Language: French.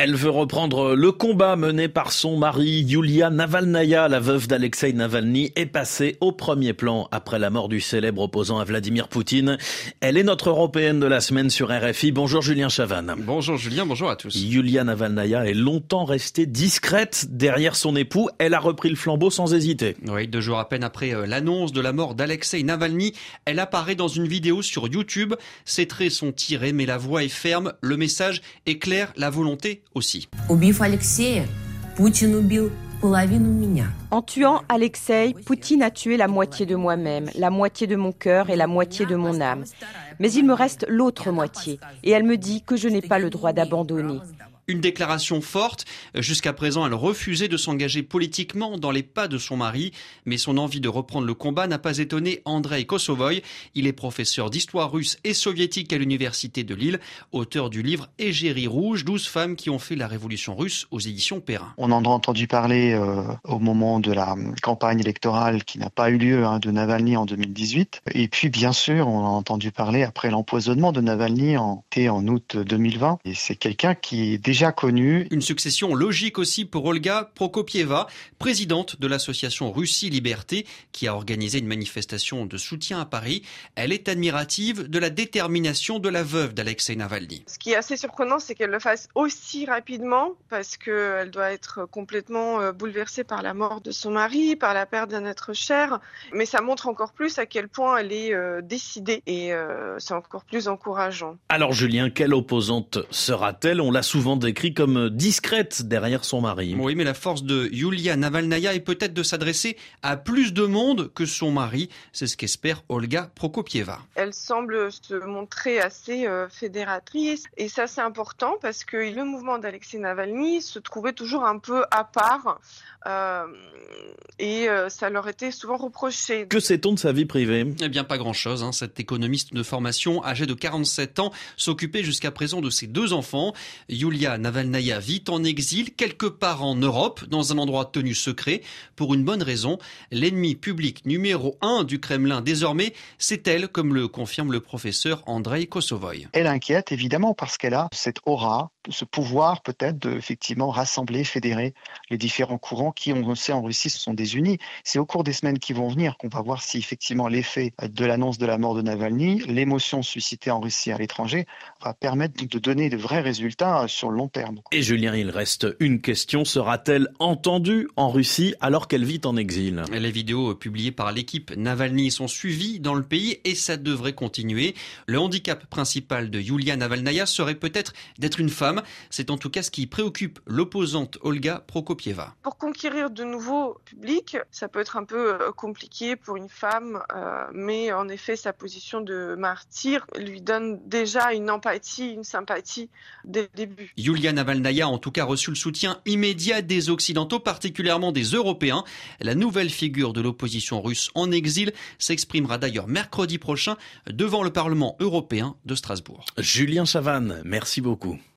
Elle veut reprendre le combat mené par son mari Yulia Navalnaya, la veuve d'Alexei Navalny, est passée au premier plan après la mort du célèbre opposant à Vladimir Poutine. Elle est notre européenne de la semaine sur RFI. Bonjour Julien Chavannes. Bonjour Julien, bonjour à tous. Yulia Navalnaya est longtemps restée discrète derrière son époux. Elle a repris le flambeau sans hésiter. Oui, deux jours à peine après euh, l'annonce de la mort d'Alexei Navalny, elle apparaît dans une vidéo sur YouTube. Ses traits sont tirés, mais la voix est ferme. Le message est clair, la volonté aussi. En tuant Alexei, Poutine a tué la moitié de moi-même, la moitié de mon cœur et la moitié de mon âme. Mais il me reste l'autre moitié, et elle me dit que je n'ai pas le droit d'abandonner. Une déclaration forte. Jusqu'à présent, elle refusait de s'engager politiquement dans les pas de son mari, mais son envie de reprendre le combat n'a pas étonné Andrei Kosovoy. Il est professeur d'histoire russe et soviétique à l'université de Lille, auteur du livre Égérie rouge, 12 femmes qui ont fait la révolution russe aux éditions Perrin. On en a entendu parler euh, au moment de la campagne électorale qui n'a pas eu lieu hein, de Navalny en 2018. Et puis, bien sûr, on a entendu parler après l'empoisonnement de Navalny en, en août 2020. Et c'est quelqu'un qui est déjà connu. Une succession logique aussi pour Olga Prokopieva, présidente de l'association Russie Liberté, qui a organisé une manifestation de soutien à Paris. Elle est admirative de la détermination de la veuve d'Alexei Navalny. Ce qui est assez surprenant, c'est qu'elle le fasse aussi rapidement, parce qu'elle doit être complètement euh, bouleversée par la mort de son mari, par la perte d'un être cher. Mais ça montre encore plus à quel point elle est euh, décidée, et euh, c'est encore plus encourageant. Alors Julien, quelle opposante sera-t-elle? On l'a souvent dit décrit comme discrète derrière son mari. Oui, mais la force de Yulia Navalnaya est peut-être de s'adresser à plus de monde que son mari. C'est ce qu'espère Olga Prokopieva. Elle semble se montrer assez euh, fédératrice et ça c'est important parce que le mouvement d'Alexei Navalny se trouvait toujours un peu à part euh, et euh, ça leur était souvent reproché. Que sait-on de sa vie privée? Eh bien pas grand-chose. Hein. Cet économiste de formation âgé de 47 ans s'occupait jusqu'à présent de ses deux enfants. Yulia Navalnaya vit en exil quelque part en Europe, dans un endroit tenu secret, pour une bonne raison. L'ennemi public numéro un du Kremlin désormais, c'est elle, comme le confirme le professeur Andrei Kosovoy. Elle inquiète évidemment parce qu'elle a cette aura, ce pouvoir peut-être de effectivement rassembler, fédérer les différents courants qui, on le sait en Russie, ce sont des unis. C'est au cours des semaines qui vont venir qu'on va voir si effectivement l'effet de l'annonce de la mort de Navalny, l'émotion suscitée en Russie à l'étranger, va permettre de donner de vrais résultats sur le long terme. Et Julien, il reste une question. Sera-t-elle entendue en Russie alors qu'elle vit en exil? Les vidéos publiées par l'équipe Navalny sont suivies dans le pays et ça devrait continuer. Le handicap principal de Yulia Navalnaya serait peut-être d'être une femme. C'est en tout cas ce qui préoccupe l'opposante Olga Prokopieva. Pour conquérir de nouveaux publics, ça peut être un peu euh, compliqué pour une femme, euh, mais en effet, sa position de martyr lui donne déjà une empathie, une sympathie dès le début. Yulia Navalnaya a en tout cas reçu le soutien immédiat des Occidentaux, particulièrement des Européens. La nouvelle figure de l'opposition russe en exil s'exprimera d'ailleurs mercredi prochain devant le Parlement européen de Strasbourg. Julien Chavannes, merci beaucoup.